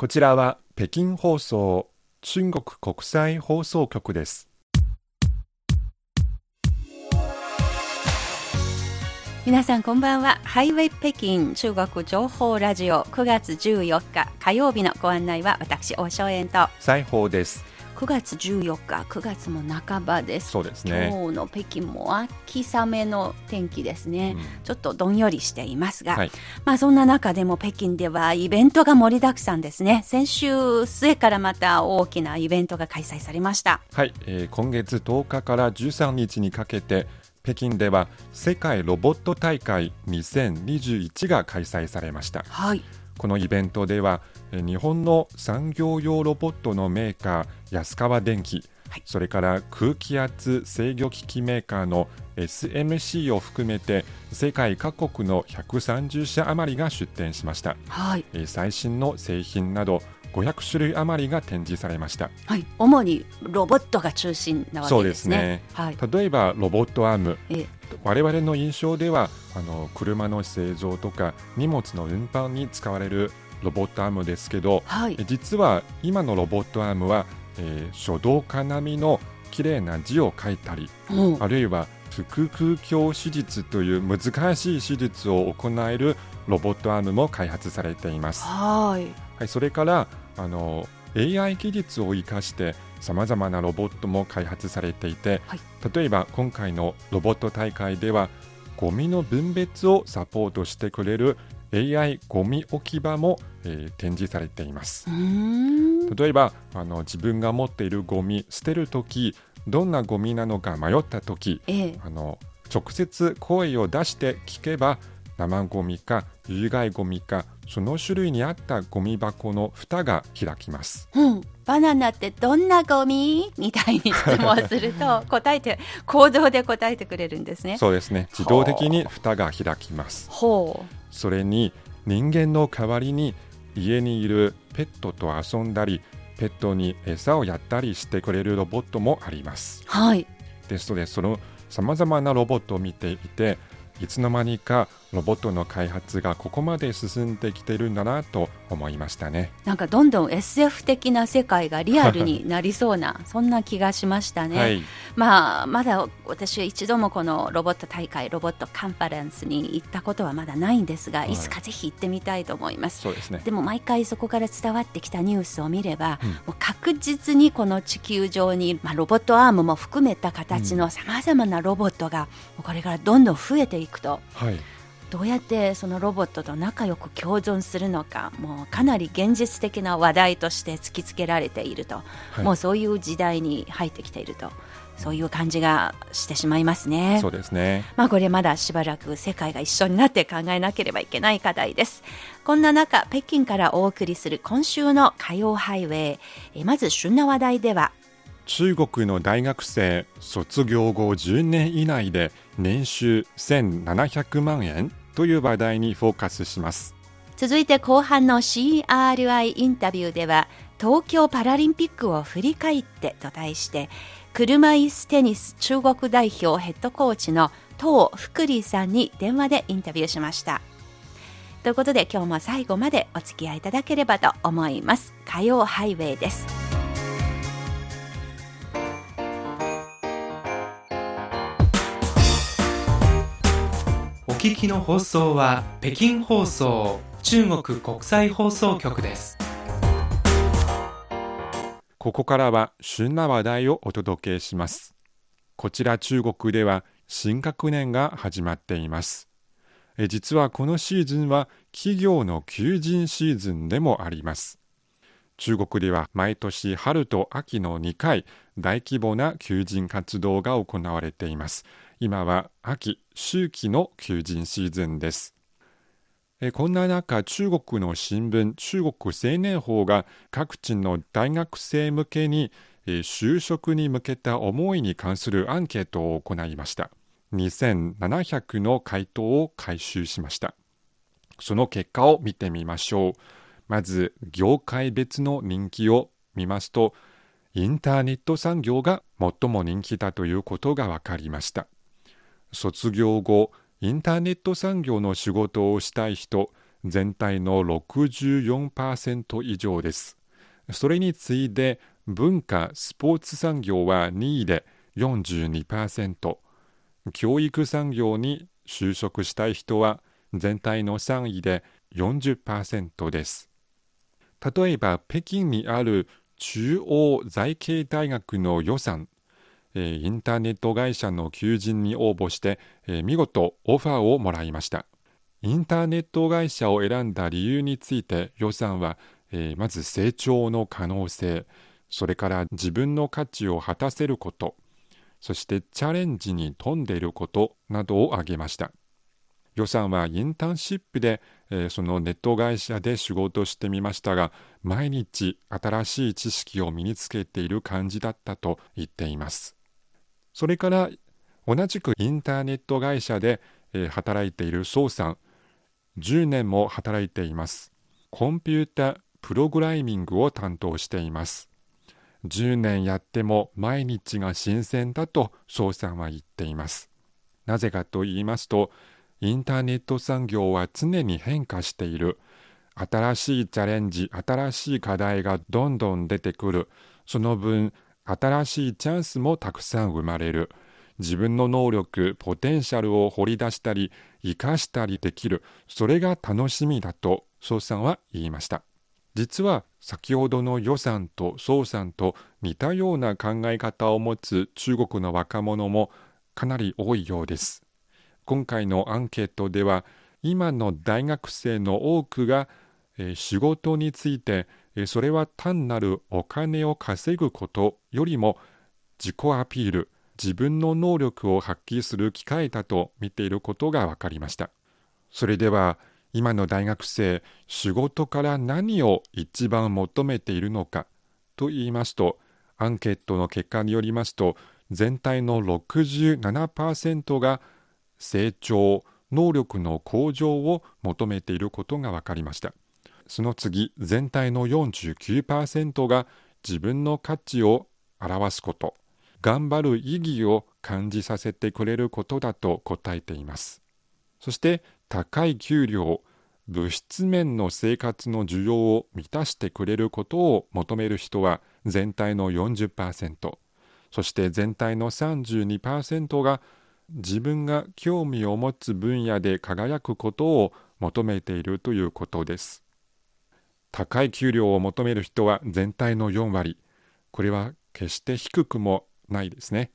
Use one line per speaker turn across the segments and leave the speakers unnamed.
こちらは北京放送中国国際放送局です。
皆さんこんばんは。ハイウェイ北京中国情報ラジオ9月14日火曜日のご案内は私大正円と。
西宝です
9月14日9月も半ばです。
そうですね。
今日の北京も秋雨の天気ですね、
うん。
ちょっとどんよりしていますが、
はい。
まあそんな中でも北京ではイベントが盛りだくさんですね。先週末からまた大きなイベントが開催されました。
はい、えー今月10日から13日にかけて北京では世界ロボット大会2021が開催されました。
はい。
このイベントではえー日本の産業用ロボットのメーカー安川電機、
はい。
それから空気圧制御機器メーカーの SMC を含めて世界各国の130社余りが出展しました、
はい。
えー最新の製品など500種類余りが展示されました。
はい。主にロボットが中心なわけですね。
そう
はい。
例えばロボットアーム。
え。
我々の印象ではあの車の製造とか荷物の運搬に使われるロボットアームですけど
はい。
え実は今のロボットアームは、えー書道家並みの綺麗な字を書いたり
もう
あるいは腹腔鏡手術という難しい手術を行えるロボットアームも開発されています、
はい。
はい、それからあの AI 技術を生かしてさまざまなロボットも開発されていて、
はい。
例えば今回のロボット大会ではゴミの分別をサポートしてくれる AI ゴミ置き場も、えー展示されています。例えばあの自分が持っているゴミ捨てるときどんなゴミなのか迷ったとき
ええ。
あの直接声を出して聞けば生ゴミか有害ゴミかその種類に合ったゴミ箱の蓋が開きます。
うん、バナナってどんなゴミ？みたいに質問すると答えて行動で答えてくれるんですね。
そうですね。自動的に蓋が開きます。
ほ
それに人間の代わりに家にいるペットと遊んだりペットに餌をやったりしてくれるロボットもあります。
うはい。
ですのでそのさまざまなロボットを見ていていつの間にかロボットの開発がここまで進んできているんだなと思いましたね。
なんかどんどん SF 的な世界がリアルになりそうなそんな気がしましたね。
はい。
まあまだ私は一度もこのロボット大会ロボットカンファレンスに行ったことはまだないんですが、
はい。
い、つかぜひ行ってみたいと思います。
そうですね。
でも毎回そこから伝わってきたニュースを見れば、
うん。
もう確実にこの地球上に、まあ、ロボットアームも含めた形のさまざまなロボットが、これからどんどん増えていくと。
はい
どうやってそのロボットと仲良く共存するのかもうかなり現実的な話題として突きつけられていると、
はい
もうそういう時代に入ってきているとそういう感じがしてしまいますね。
そうですね
まあこれまだしばらく世界が一緒になって考えなければいけない課題です。こんな中、北京からお送りする今週の火曜ハイウェイ。えまず旬な話題では、
中国の大学生卒業後10年以内で年収1700万円という話題にフォーカスします
続いて後半の CRI インタビューでは、東京パラリンピックを振り返ってと題して、車椅子テニス中国代表ヘッドコーチの東福利さんに電話でインタビューしました。ということで今日も最後までお付き合いいただければと思います。火曜ハイウェイです。
聞きの放送は北京放送中国国際放送局です。
ここからは旬な話題をお届けします。こちら中国では新学年が始まっています。え実はこのシーズンは企業の求人シーズンでもあります。中国では毎年春と秋の2回大規模な求人活動が行われています。今は秋秋季の求人シーズンです。えこんな中中国の新聞中国青年報が各地の大学生向けに就職に向けた思いに関するアンケートを行いました。2700の回答を回収しました。その結果を見てみましょう。まず業界別の人気を見ますとインターネット産業が最も人気だということが分かりました。卒業後インターネット産業の仕事をしたい人全体の64%以上です。それに次いで文化・スポーツ産業は2位で42%、教育産業に就職したい人は全体の3位で40%です。例えば北京にある中央財系大学の予算、インターネット会社の求人に応募して、見事オファーをもらいました。インターネット会社を選んだ理由について予算は、まず成長の可能性、それから自分の価値を果たせること、そしてチャレンジに富んでいることなどを挙げました。予算はインターンシップで、え、そのネット会社で仕事してみましたが、毎日新しい知識を身につけている感じだったと言っています。それから同じくインターネット会社で、え、働いている宋さん、10年も働いています。コンピュータプログラミングを担当しています。10年やっても毎日が新鮮だと宋さんは言っています。なぜかと言いますと、インターネット産業は常に変化している。新しいチャレンジ、新しい課題がどんどん出てくる。その分、新しいチャンスもたくさん生まれる。自分の能力、ポテンシャルを掘り出したり、生かしたりできる。それが楽しみだと、宋さんは言いました。実は先ほどの予算と宋さんと似たような考え方を持つ中国の若者もかなり多いようです。今回のアンケートでは今の大学生の多くが、えー、仕事について、それは単なるお金を稼ぐことよりも自己アピール自分の能力を発揮する機会だと見ていることが分かりましたそれでは今の大学生仕事から何を一番求めているのかと言いますとアンケートの結果によりますと全体の67%が成長、能力の向上を求めていることが分かりました。その次、全体の49%が自分の価値を表すこと、頑張る意義を感じさせてくれることだと答えています。そして高い給料、物質面の生活の需要を満たしてくれることを求める人は全体の40%、そして全体の32%が自分が興味を持つ分野で輝くことを求めているということです。高い給料を求める人は全体の4割。これは決して低くもないですね。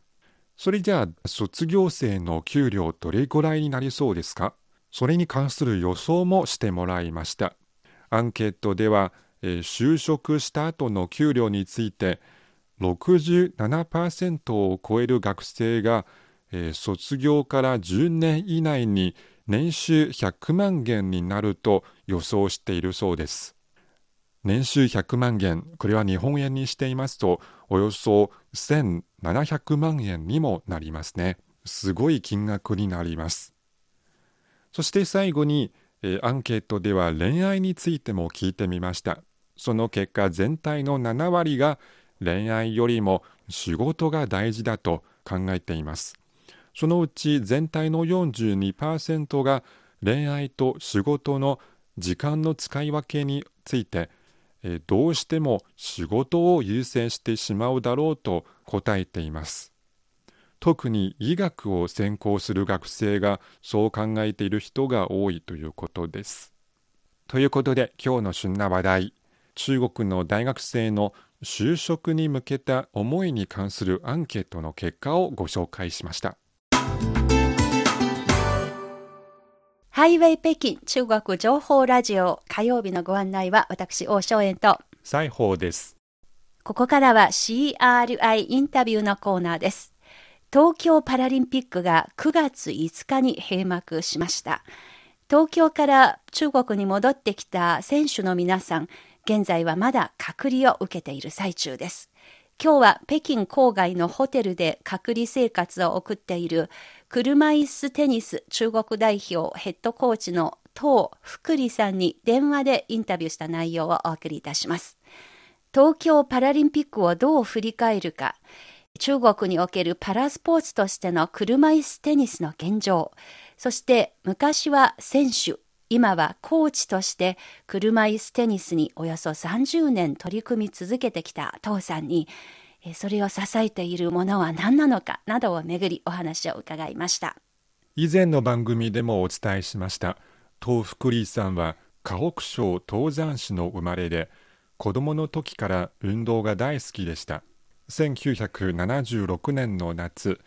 それじゃあ、卒業生の給料どれぐらいになりそうですか？それに関する予想もしてもらいました。アンケートでは、えー、就職した後の給料について67%を超える学生がえー、卒業から10年以内に年収100万元になると予想しているそうです。年収100万元、これは日本円にしていますと、およそ1700万円にもなりますね。すごい金額になります。そして最後に、え、アンケートでは恋愛についても聞いてみました。その結果、全体の7割が恋愛よりも仕事が大事だと考えています。そのうち全体の42%が恋愛と仕事の時間の使い分けについて、えどうしても仕事を優先してしまうだろうと答えています。特に医学を専攻する学生がそう考えている人が多いということです。ということで今日の旬な話題、中国の大学生の就職に向けた思いに関するアンケートの結果をご紹介しました。
ハイウェイ北京中国情報ラジオ火曜日のご案内は私、王正円と
西宝です。
ここからは CRI インタビューのコーナーです。東京パラリンピックが9月5日に閉幕しました。東京から中国に戻ってきた選手の皆さん、現在はまだ隔離を受けている最中です。今日は北京郊外のホテルで隔離生活を送っている車椅子テニス中国代表ヘッドコーチの東福利さんに電話でインタビューした内容をお送りいたします。東京パラリンピックをどう振り返るか、中国におけるパラスポーツとしての車椅子テニスの現状、そして昔は選手、今はコーチとして車椅子テニスにおよそ30年取り組み続けてきた父さんに、それを支えているものは何なのかなどをめぐりお話を伺いました。
以前の番組でもお伝えしました。東福利さんは河北省東山市の生まれで、子供の時から運動が大好きでした。1976年の夏、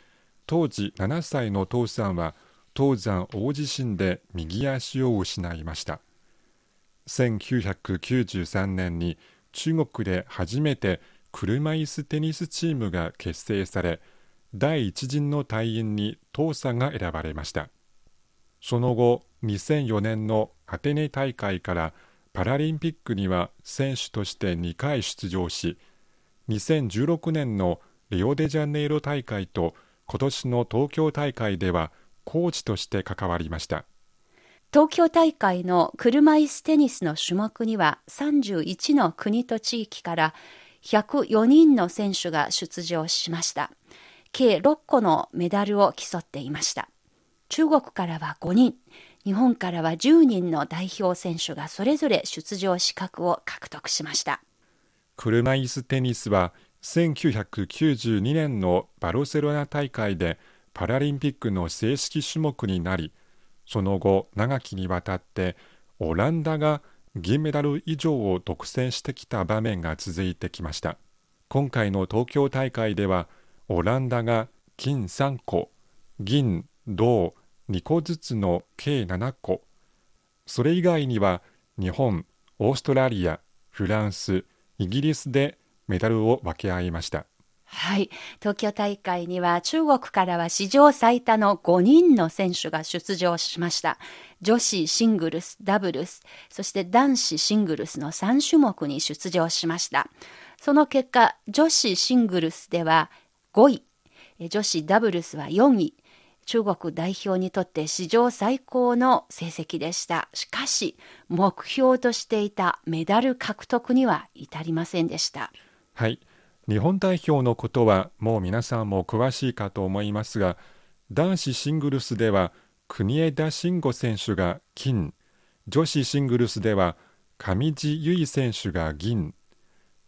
当時7歳の父さんは東山大地震で右足を失いました1993年に中国で初めて車椅子テニスチームが結成され第一陣の隊員に父さんが選ばれました。その後2004年のアテネ大会からパラリンピックには選手として2回出場し2016年のリオデジャネイロ大会と今年の東京大会ではコーチとして関わりました。
東京大会の車椅子テニスの種目には31の国と地域から104人の選手が出場しました。計6個のメダルを競っていました。中国からは5人。日本からは10人の代表選手がそれぞれ出場資格を獲得しました。
車椅子テニスは1992年のバルセロナ大会でパラリンピックの正式種目になりその後長きにわたってオランダが銀メダル以上を独占してきた場面が続いてきました。今回の東京大会ではオランダが金3個銀銅2個ずつの計7個。それ以外には日本オーストラリアフランスイギリスでメダルを分け合いました。
はい。東京大会には中国からは史上最多の5人の選手が出場しました。女子シングルス、ダブルス、そして男子シングルスの3種目に出場しました。その結果、女子シングルスでは5位、女子ダブルスは4位、中国代表にとって史上最高の成績でした。しかし、目標としていたメダル獲得には至りませんでした。
はい。日本代表のことはもう皆さんも詳しいかと思いますが男子シングルスでは国枝慎吾選手が金女子シングルスでは上地結衣選手が銀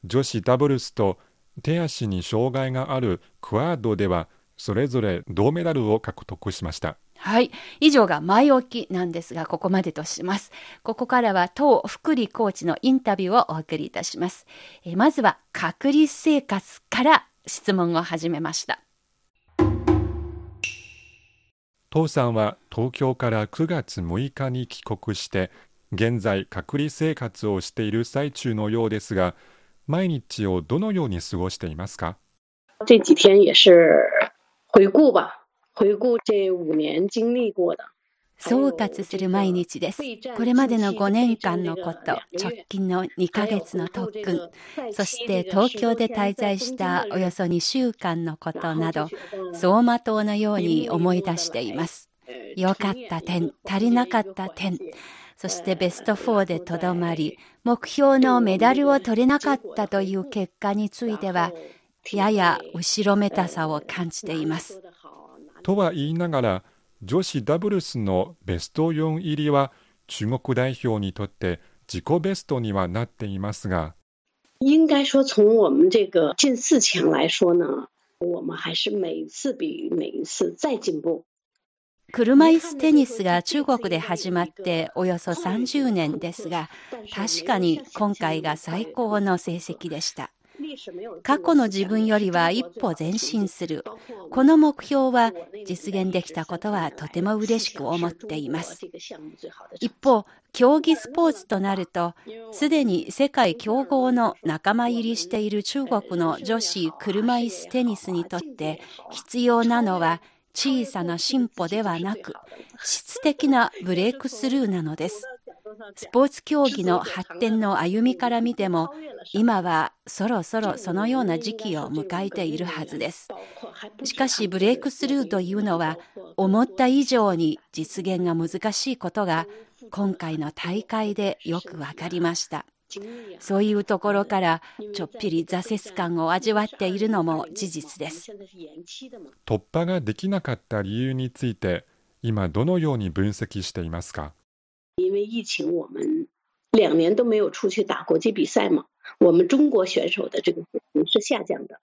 女子ダブルスと手足に障害があるクワードではそれぞれ銅メダルを獲得しました。
はい。以上が前置きなんですが、ここまでとします。ここからは当福利コーチのインタビューをお送りいたします。えまずは隔離生活から質問を始めました。
父さんは東京から9月6日に帰国して、現在隔離生活をしている最中のようですが、毎日をどのように過ごしていますか？
这几天也是回顾吧。
総括する毎日です。これまでの5年間のこと、直近の2ヶ月の特訓、そして東京で滞在したおよそ2週間のことなど、走馬灯のように思い出しています。良かった点、足りなかった点、そしてベスト4でとどまり、目標のメダルを取れなかったという結果については、やや後ろめたさを感じています。
とは言いながら女子ダブルスのベスト4入りは中国代表にとって自己ベストにはなっていますが。
应该说从我们这个进四强来说呢我们还是每一次比每一次再进步。
車椅子テニスが中国で始まっておよそ30年ですが確かに今回が最高の成績でした過去の自分よりは一歩前進する。この目標は実現できたことはとても嬉しく思っています。一方、競技スポーツとなると、すでに世界強豪の仲間入りしている中国の女子車椅子テニスにとって必要なのは小さな進歩ではなく、質的なブレイクスルーなのです。スポーツ競技の発展の歩みから見ても、今はそろそろそのような時期を迎えているはずです。しかし、ブレイクスルーというのは、思った以上に実現が難しいことが、今回の大会でよくわかりました。そういうところからちょっぴり挫折感を味わっているのも事実です。
突破ができなかった理由について、今どのように分析していますか？
因为疫情，我们两年都没有出去打国际比赛嘛，我们中国选手的这个水平是下降的。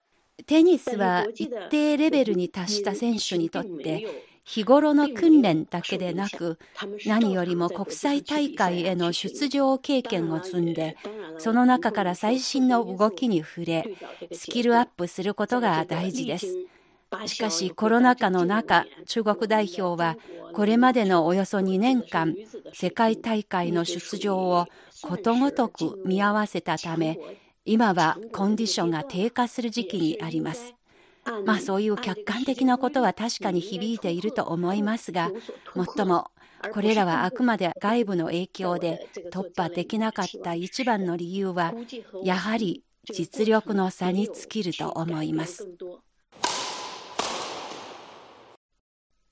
テニスは一定レベルに達した選手にとって日頃の訓練だけでなく何よりも国際大会への出場経験を積んでその中から最新の動きに触れスキルアップすることが大事です。しかしコロナ禍の中中国代表はこれまでのおよそ2年間世界大会の出場をことごとく見合わせたため今はコンディションが低下する時期にあります。まあそういう客観的なことは確かに響いていると思いますが、もっともこれらはあくまで外部の影響で突破できなかった一番の理由は、やはり実力の差に尽きると思います。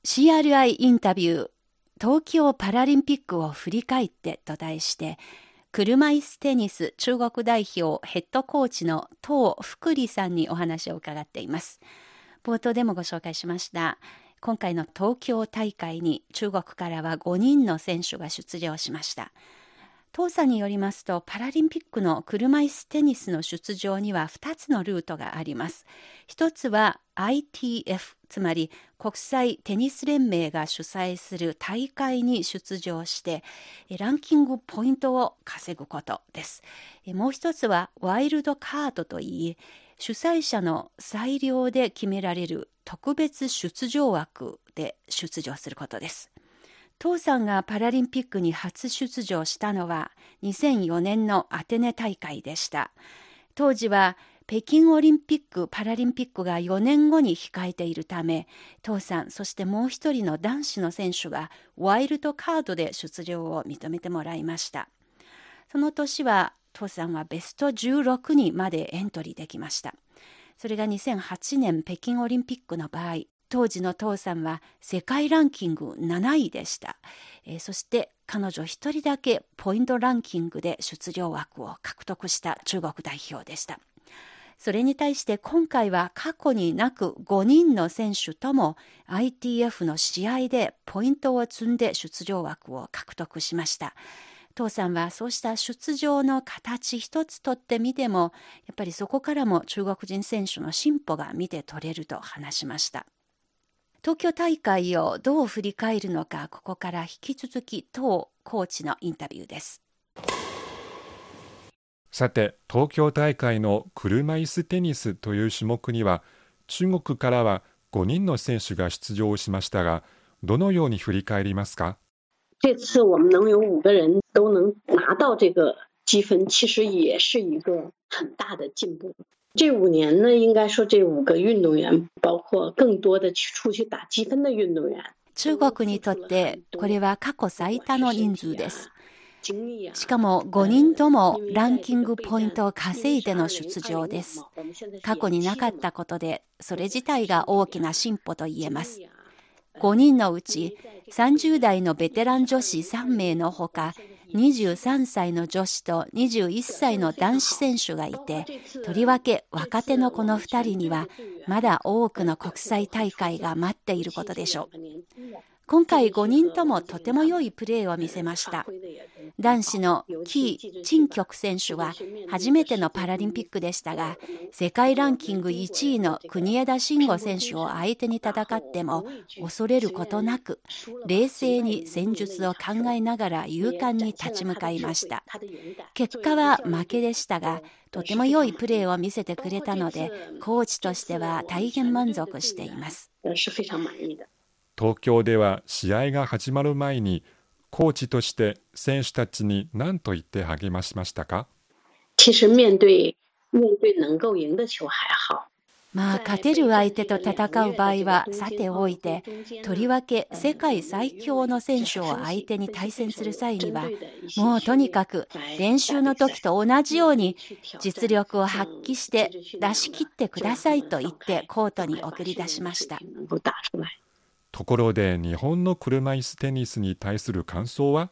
CRI インタビュー東京パラリンピックを振り返ってと題して車椅子テニス中国代表ヘッドコーチの東福利さんにお話を伺っています。冒頭でもご紹介しました。今回の東京大会に中国からは5人の選手が出場しました。当さんによりますとパラリンピックの車椅子テニスの出場には2つのルートがあります。一つは ITF つまり国際テニス連盟が主催する大会に出場してランキングポイントを稼ぐことです。もう一つはワイルドカードといい主催者の裁量で決められる特別出場枠で出場することです。父さんがパラリンピックに初出場したのは2004年のアテネ大会でした。当時は北京オリンピック・パラリンピックが4年後に控えているため、父さん、そしてもう一人の男子の選手がワイルドカードで出場を認めてもらいました。その年は、父さんはベスト16にまでエントリーできました。それが2008年北京オリンピックの場合、当時の父さんは世界ランキング7位でした、えー、そして彼女一人だけポイントランキングで出場枠を獲得した中国代表でした。それに対して今回は過去になく5人の選手とも ITF の試合でポイントを積んで出場枠を獲得しました。父さんはそうした出場の形一つとってみてもやっぱりそこからも中国人選手の進歩が見て取れると話しました。東京大会をどう振り返るのかここから引き続き当コーチのインタビューです
さて東京大会の車椅子テニスという種目には中国からは5人の選手が出場しましたがどのように振り返りますか？
这次我们能有五个人都能拿到这个积分，其实也是一个很大的进步。这五年呢，应该说这五个运动员，包括更多的去出去打积分的运动员。
中国にとってこれは過去最多の人数です。しかも5人ともランキングポイントを稼いでの出場です。過去になかったことで、それ自体が大きな進歩と言えます。5人のうち30代のベテラン女子3名のほか、23歳の女子と21歳の男子選手がいて、とりわけ若手のこの2人には、まだ多くの国際大会が待っていることでしょう。今回5人ともとても良いプレーを見せました。男子のキー・チンキョク選手は初めてのパラリンピックでしたが、世界ランキング1位の国枝慎吾選手を相手に戦っても恐れることなく、冷静に戦術を考えながら勇敢に立ち向かいました。結果は負けでしたが、とても良いプレーを見せてくれたので、コーチとしては大変満足しています。
東京では試合が始まる前にコーチとして選手たちに何と言って励ましましたか？
其实面对面对能够赢的球还好。
まあ、勝てる相手と戦う場合はさておいて、とりわけ世界最強の選手を相手に対戦する際には、もうとにかく練習の時と同じように実力を発揮して出し切ってくださいと言ってコートに送り出しました。
ところで日本の車椅子テニスに対する感想は？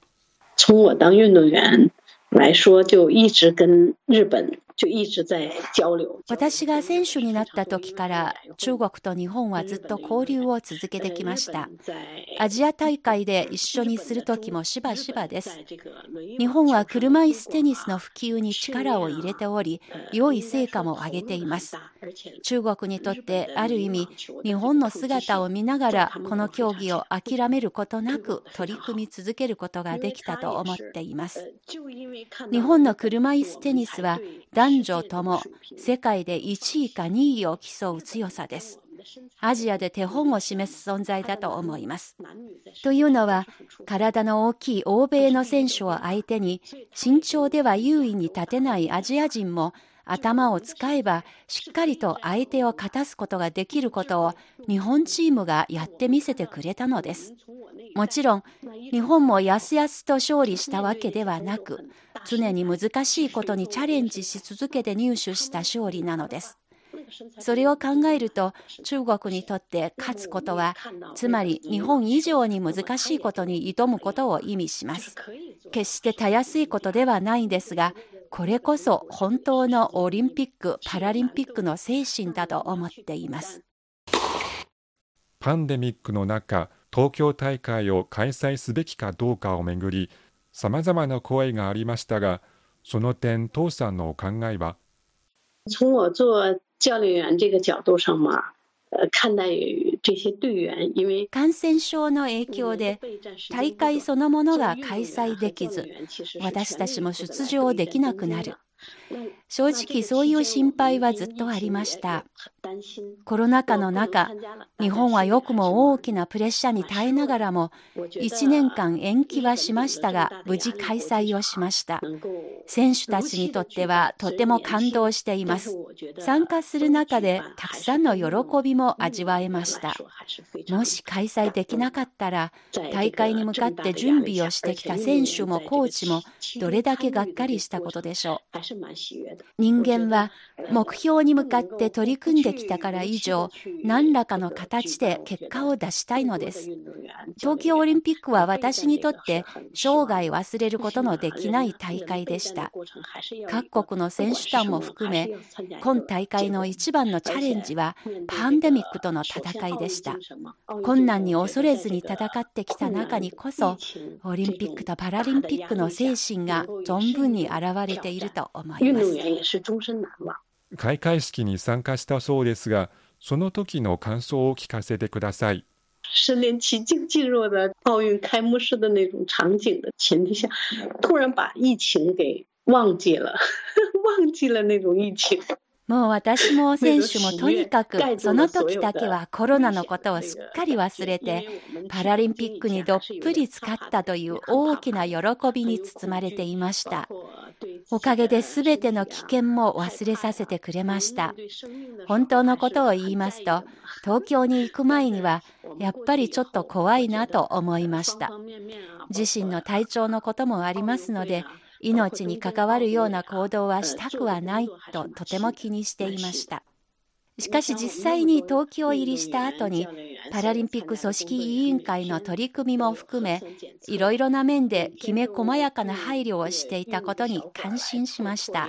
从我当运动员来说，就一直跟日本。
私が選手になった時から中国と日本はずっと交流を続けてきました。アジア大会で一緒にする時もしばしばです。日本は車椅子テニスの普及に力を入れており、良い成果も上げています。中国にとってある意味、日本の姿を見ながらこの競技を諦めることなく取り組み続けることができたと思っています。日本の車椅子テニスは男女とも世界で1位か2位を競う強さです。アジアで手本を示す存在だと思います。というのは、体の大きい欧米の選手を相手に、身長では優位に立てないアジア人も、頭を使えばしっかりと相手を勝たすことができることを日本チームがやってみせてくれたのです。もちろん、日本もやすやすと勝利したわけではなく、常に難しいことにチャレンジし続けて入手した勝利なのです。それを考えると中国にとって勝つことはつまり日本以上に難しいことに挑むことを意味します決してたやすいことではないんですがこれこそ本当のオリンピック・パラリンピックの精神だと思っています。
パンデミックの中東京大会を開催すべきかどうかをめぐりさまざまな声がありましたがその点父さんのお考えは？
从我做教练员这个角度上嘛，呃，看待这些队员，因为
感染症の影響で大会そのものが開催できず、私たちも出場できなくなる。正直そういう心配はずっとありました。コロナ禍の中、日本はよくも大きなプレッシャーに耐えながらも、1年間延期はしましたが、無事開催をしました。選手たちにとってはとても感動しています。参加する中でたくさんの喜びも味わえました。もし開催できなかったら、大会に向かって準備をしてきた選手もコーチもどれだけがっかりしたことでしょう。人間は目標に向かって取り組んできたから以上、何らかの形で結果を出したいのです。東京オリンピックは私にとって生涯忘れることのできない大会でした。各国の選手団も含め、今大会の一番のチャレンジはパンデミックとの戦いでした。困難に恐れずに戦ってきた中にこそ、オリンピックとパラリンピックの精神が存分に現れていると思います。
開会式に参加したそうですが、その時の感想を聞かせてください。
身临其境进入了奥运开幕式的那种场景的前提下，突然把疫情给忘記了，忘記了那种疫情。
もう私も選手もとにかく その時だけはコロナのことをすっかり忘れて パラリンピックにどっぷり使ったという大きな喜びに包まれていました。おかげで全ての危険も忘れさせてくれました。本当のことを言いますと、東京に行く前にはやっぱりちょっと怖いなと思いました。自身の体調のこともありますので、命に関わるような行動はしたくはないととても気にしていました。しかし実際に東京入りした後にパラリンピック組織委員会の取り組みも含めいろいろな面できめ細やかな配慮をしていたことに感心しました。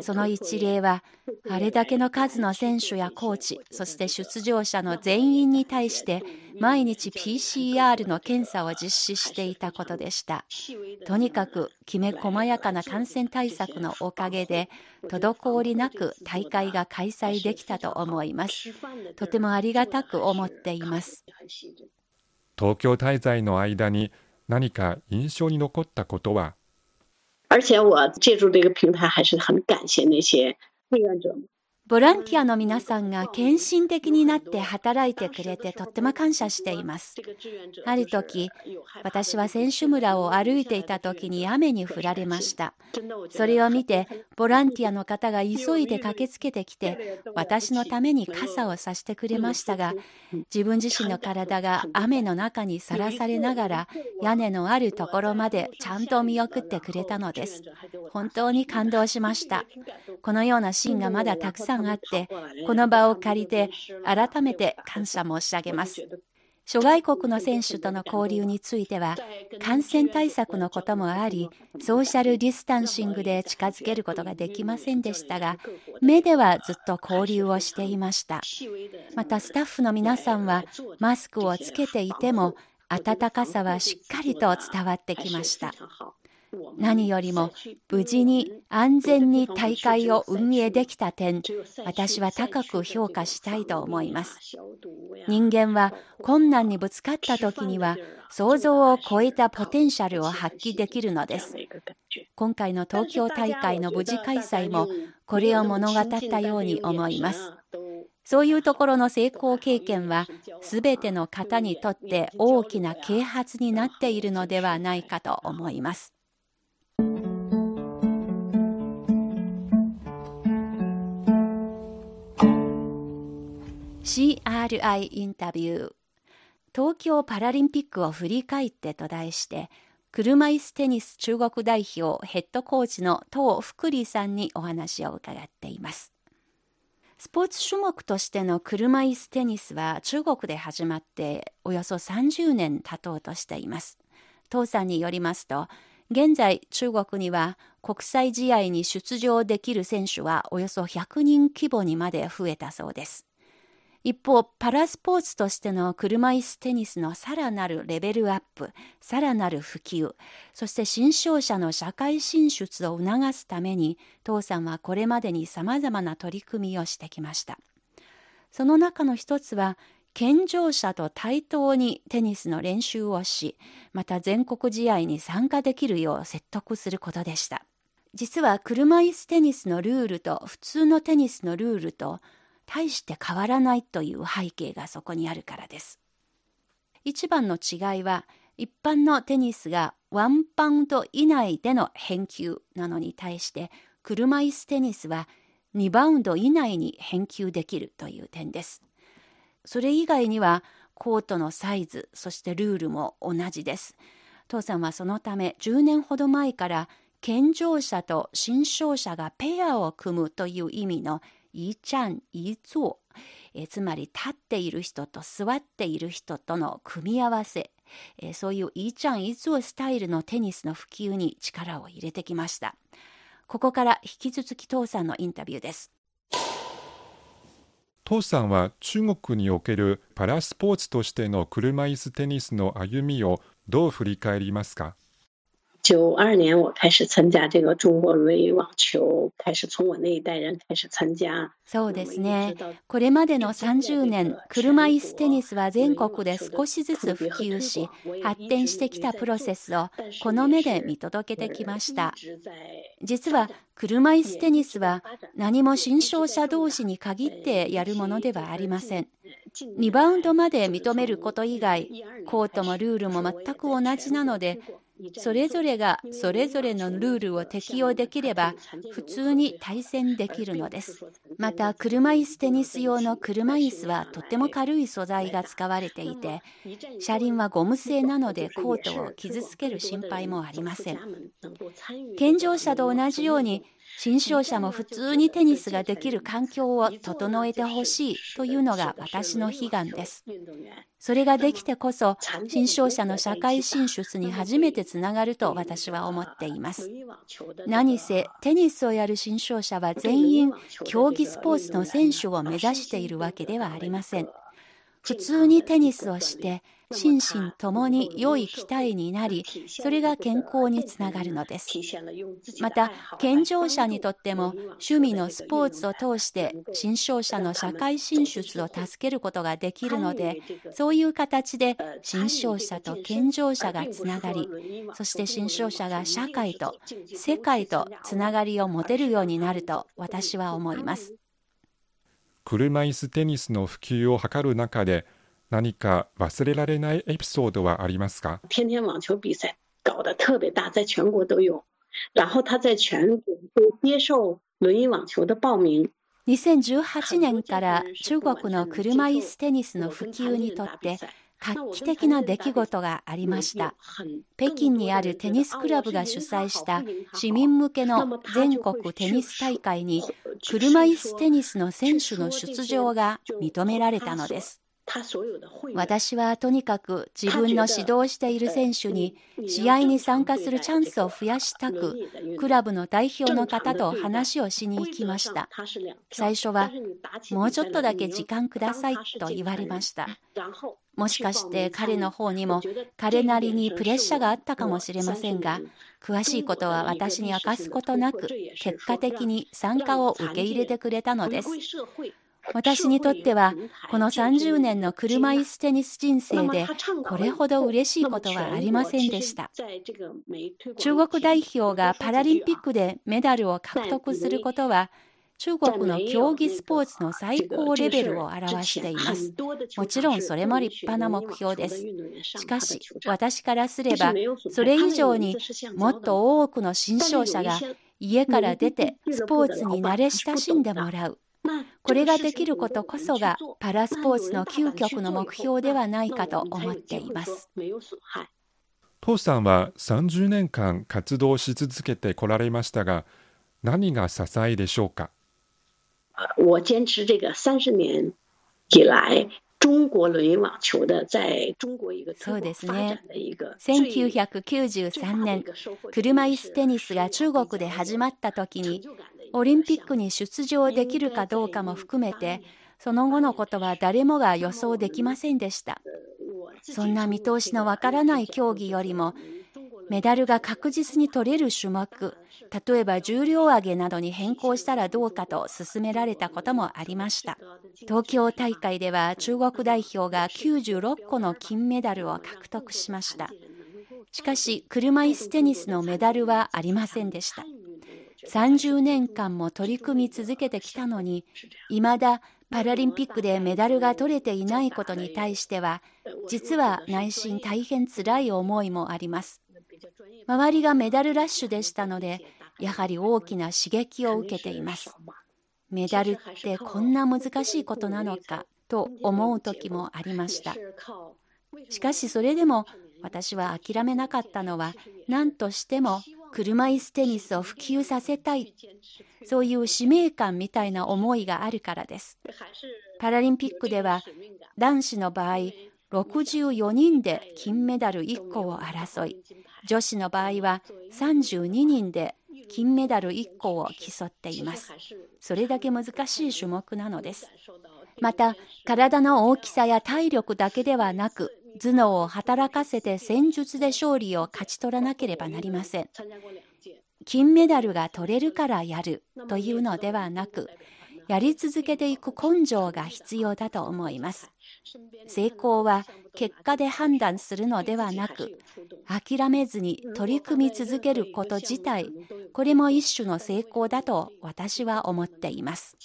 その一例は、あれだけの数の選手やコーチ、そして出場者の全員に対して、毎日 PCR の検査を実施していたことでした。とにかく、きめ細やかな感染対策のおかげで、滞りなく大会が開催できたと思います。とてもありがたく思っています。
東京滞在の間に何か印象に残ったことは？
而且我借助这个平台，还是很感谢那些志愿者们。
ボランティアの皆さんが献身的になって働いてくれてとっても感謝しています。ある時、私は選手村を歩いていた時に雨に降られました。それを見て、ボランティアの方が急いで駆けつけてきて、私のために傘をさしてくれましたが、自分自身の体が雨の中にさらされながら、屋根のあるところまでちゃんと見送ってくれたのです。本当に感動しました。このようなシーンがまだたくさんあって、この場を借りて改めて感謝申し上げます。諸外国の選手との交流については、感染対策のこともあり、ソーシャルディスタンシングで近づけることができませんでしたが、目ではずっと交流をしていました。またスタッフの皆さんは、マスクをつけていても、暖かさはしっかりと伝わってきました。何よりも無事に安全に大会を運営できた点、私は高く評価したいと思います。人間は困難にぶつかった時には想像を超えたポテンシャルを発揮できるのです。今回の東京大会の無事開催もこれを物語ったように思います。そういうところの成功経験は、すべての方にとって大きな啓発になっているのではないかと思います。CRI インタビュー。東京パラリンピックを振り返ってと題して車椅子テニス中国代表ヘッドコーチの東福利さんにお話を伺っています。スポーツ種目としての車椅子テニスは中国で始まっておよそ30年経とうとしています。東さんによりますと現在中国には国際試合に出場できる選手はおよそ100人規模にまで増えたそうです。一方、パラスポーツとしての車椅子テニスのさらなるレベルアップ、さらなる普及、そして新商者の社会進出を促すために、父さんはこれまでに様々な取り組みをしてきました。その中の一つは、健常者と対等にテニスの練習をし、また全国試合に参加できるよう説得することでした。実は車椅子テニスのルールと普通のテニスのルールと大して変わらないという背景がそこにあるからです。一番の違いは一般のテニスがワンパウンド以内での返球なのに対して車椅子テニスは2バウンド以内に返球できるという点です。それ以外にはコートのサイズそしてルールも同じです。父さんはそのため10年ほど前から健常者と新商者がペアを組むという意味の一站一坐、えつまり立っている人と座っている人との組み合わせ、えそういう一站一坐スタイルのテニスの普及に力を入れてきました。ここから引き続き父さんのインタビューです。
父さんは中国におけるパラスポーツとしての車椅子テニスの歩みをどう振り返りますか？
九二年我开始参加这个中国轮椅网球，开始从我那一代人开始参加。
そうですね。これまでの30年、車椅子テニスは全国で少しずつ普及し、発展してきたプロセスをこの目で見届けてきました。実は車椅子テニスは何も新商者同士に限ってやるものではありません。2バウンドまで認めること以外、コートもルールも全く同じなので、それぞれがそれぞれのルールを適用できれば普通に対戦できるのです。また車椅子テニス用の車椅子はとても軽い素材が使われていて車輪はゴム製なのでコートを傷つける心配もありません。健常者と同じように新商者も普通にテニスができる環境を整えてほしいというのが私の悲願です。それができてこそ、新商者の社会進出に初めてつながると私は思っています。何せ、テニスをやる新商者は全員、競技スポーツの選手を目指しているわけではありません。普通にテニスをして、心身ともに良い期待になり、それが健康につながるのです。また、健常者にとっても趣味のスポーツを通して新商者の社会進出を助けることができるので、そういう形で新商者と健常者がつながり、そして新商者が社会と世界とつながりを持てるようになると私は思います。
車椅子テニスの普及を図る中で何か忘れられないエピソードはありますか？天天网球比赛搞得特别大，在全国都有。然后他在全国都接受轮椅网球的报名。
2018年から中国の車椅子テニスの普及にとって画期的な出来事がありました。北京にあるテニスクラブが主催した市民向けの全国テニス大会に車椅子テニスの選手の出場が認められたのです。私はとにかく自分の指導している選手に試合に参加するチャンスを増やしたく、クラブの代表の方と話をしに行きました。最初は、もうちょっとだけ時間くださいと言われました。もしかして彼の方にも彼なりにプレッシャーがあったかもしれませんが、詳しいことは私に明かすことなく、結果的に参加を受け入れてくれたのです。私にとっては、この30年の車椅子テニス人生で、これほど嬉しいことはありませんでした。中国代表がパラリンピックでメダルを獲得することは、中国の競技スポーツの最高レベルを表しています。もちろんそれも立派な目標です。しかし、私からすれば、それ以上にもっと多くの新勝者が家から出てスポーツに慣れ親しんでもらう。これができることこそがパラスポーツの究極の目標ではないかと思っています。
父さんは30年間活動し続けてこられましたが、何が支えでしょうか？
我坚持这个三十年以来，中国轮椅网球的在中国一个
そうですね。1993年、車椅子テニスが中国で始まった時に、オリンピックに出場できるかどうかも含めて、その後のことは誰もが予想できませんでした。そんな見通しのわからない競技よりも、メダルが確実に取れる種目、例えば重量挙げなどに変更したらどうかと勧められたこともありました。東京大会では中国代表が96個の金メダルを獲得しました。しかし、車椅子テニスのメダルはありませんでした。30年間も取り組み続けてきたのに、未だパラリンピックでメダルが取れていないことに対しては、実は内心大変辛い思いもあります。周りがメダルラッシュでしたので、やはり大きな刺激を受けています。メダルってこんな難しいことなのかと思う時もありました。しかしそれでも私は諦めなかったのは何としても車椅子テニスを普及させたいそういう使命感みたいな思いがあるからですパラリンピックでは男子の場合64人で金メダル1個を争い女子の場合は32人で金メダル1個を競っていますそれだけ難しい種目なのですまた体の大きさや体力だけではなく頭脳を働かせて戦術で勝利を勝ち取らなければなりません。金メダルが取れるからやるというのではなく、やり続けていく根性が必要だと思います。成功は結果で判断するのではなく、諦めずに取り組み続けること自体、これも一種の成功だと私は思っています。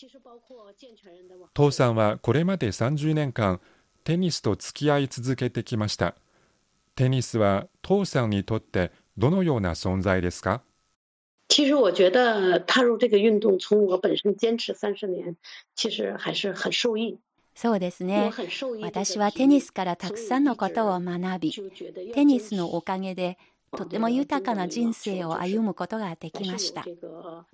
父さんはこれまで30年間、テニスと付き合い続けてきました。テニスは父さんにとってどのような存在ですか？
其实我觉得踏入这个运动，从我本身坚持三十年，其实还是很受益。
そうですね。私はテニスからたくさんのことを学び、テニスのおかげでとても豊かな人生を歩むことができました。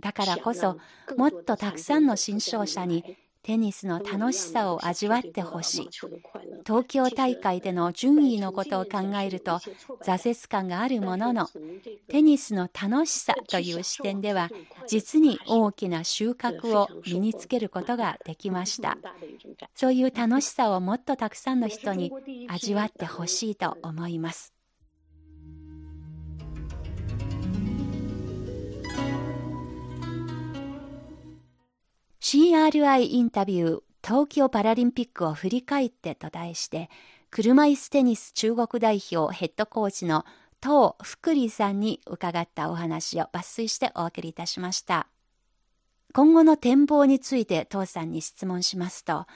だからこそ、もっとたくさんの新勝者にテニスの楽しさを味わってほしい。東京大会での順位のことを考えると挫折感があるものの、テニスの楽しさという視点では、実に大きな収穫を身につけることができました。そういう楽しさをもっとたくさんの人に味わってほしいと思います。CRI インタビュー東京パラリンピックを振り返ってと題して車椅子テニス中国代表ヘッドコーチの東福利さんに伺ったお話を抜粋してお送りいたしました。今後の展望について東さんに質問しますと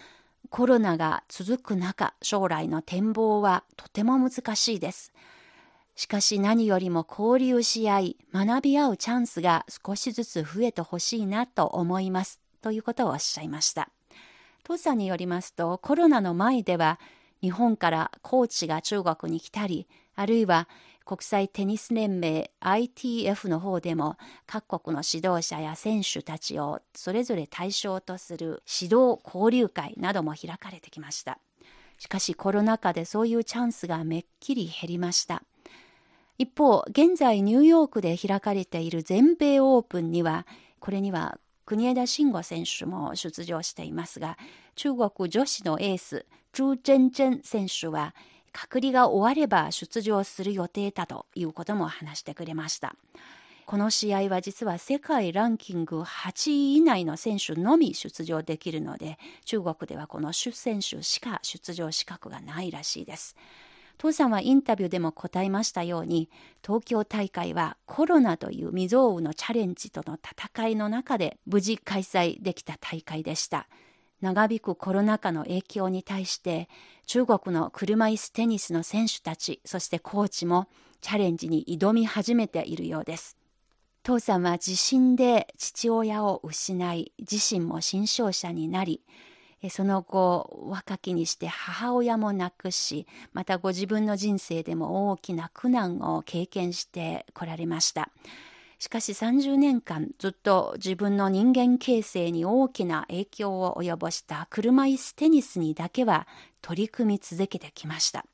コロナが続く中将来の展望はとても難しいです。しかし何よりも交流し合い学び合うチャンスが少しずつ増えてほしいなと思います。ということをおっしゃいました。父さんによりますと、コロナの前では、日本からコーチが中国に来たり、あるいは国際テニス連盟 ITF の方でも各国の指導者や選手たちをそれぞれ対象とする指導交流会なども開かれてきました。しかしコロナ禍でそういうチャンスがめっきり減りました。一方、現在ニューヨークで開かれている全米オープンには、これには国枝慎吾選手も出場していますが、中国女子のエース、朱珍珍選手は、隔離が終われば出場する予定だということも話してくれました。この試合は実は世界ランキング8位以内の選手のみ出場できるので、中国ではこの主選手しか出場資格がないらしいです。父さんはインタビューでも答えましたように、東京大会はコロナという未曾有のチャレンジとの戦いの中で無事開催できた大会でした。長引くコロナ禍の影響に対して中国の車椅子テニスの選手たちそしてコーチもチャレンジに挑み始めているようです父さんは地震で父親を失い自身も新傷者になりその後若きにして母親も亡くしまたご自分の人生でも大きな苦難を経験してこられました。しかし30年間ずっと自分の人間形成に大きな影響を及ぼした車椅子テニスにだけは取り組み続けてきました。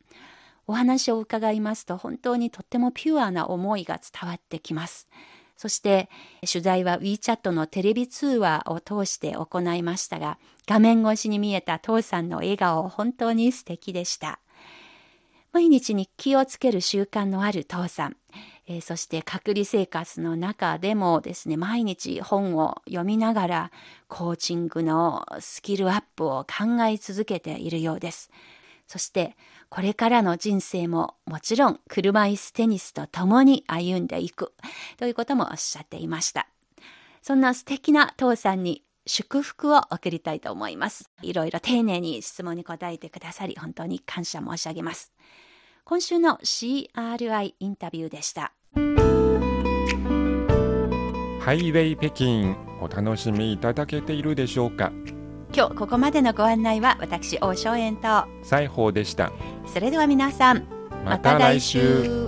お話を伺いますと本当にとってもピュアな思いが伝わってきます。そして取材は WeChat のテレビ通話を通して行いましたが、画面越しに見えた父さんの笑顔、本当に素敵でした。毎日に気をつける習慣のある父さん。えー、そして隔離生活の中でもですね、毎日本を読みながらコーチングのスキルアップを考え続けているようです。そしてこれからの人生ももちろん車椅子テニスと共に歩んでいくということもおっしゃっていました。そんな素敵な父さんに祝福を送りたいと思います。いろいろ丁寧に質問に答えてくださり本当に感謝申し上げます。今週の CRI インタビューでした。
ハイウェイ北京お楽しみいただけているでしょうか？
今日ここまでのご案内は私王正円と。
西宝でした。
それでは皆さん
また来週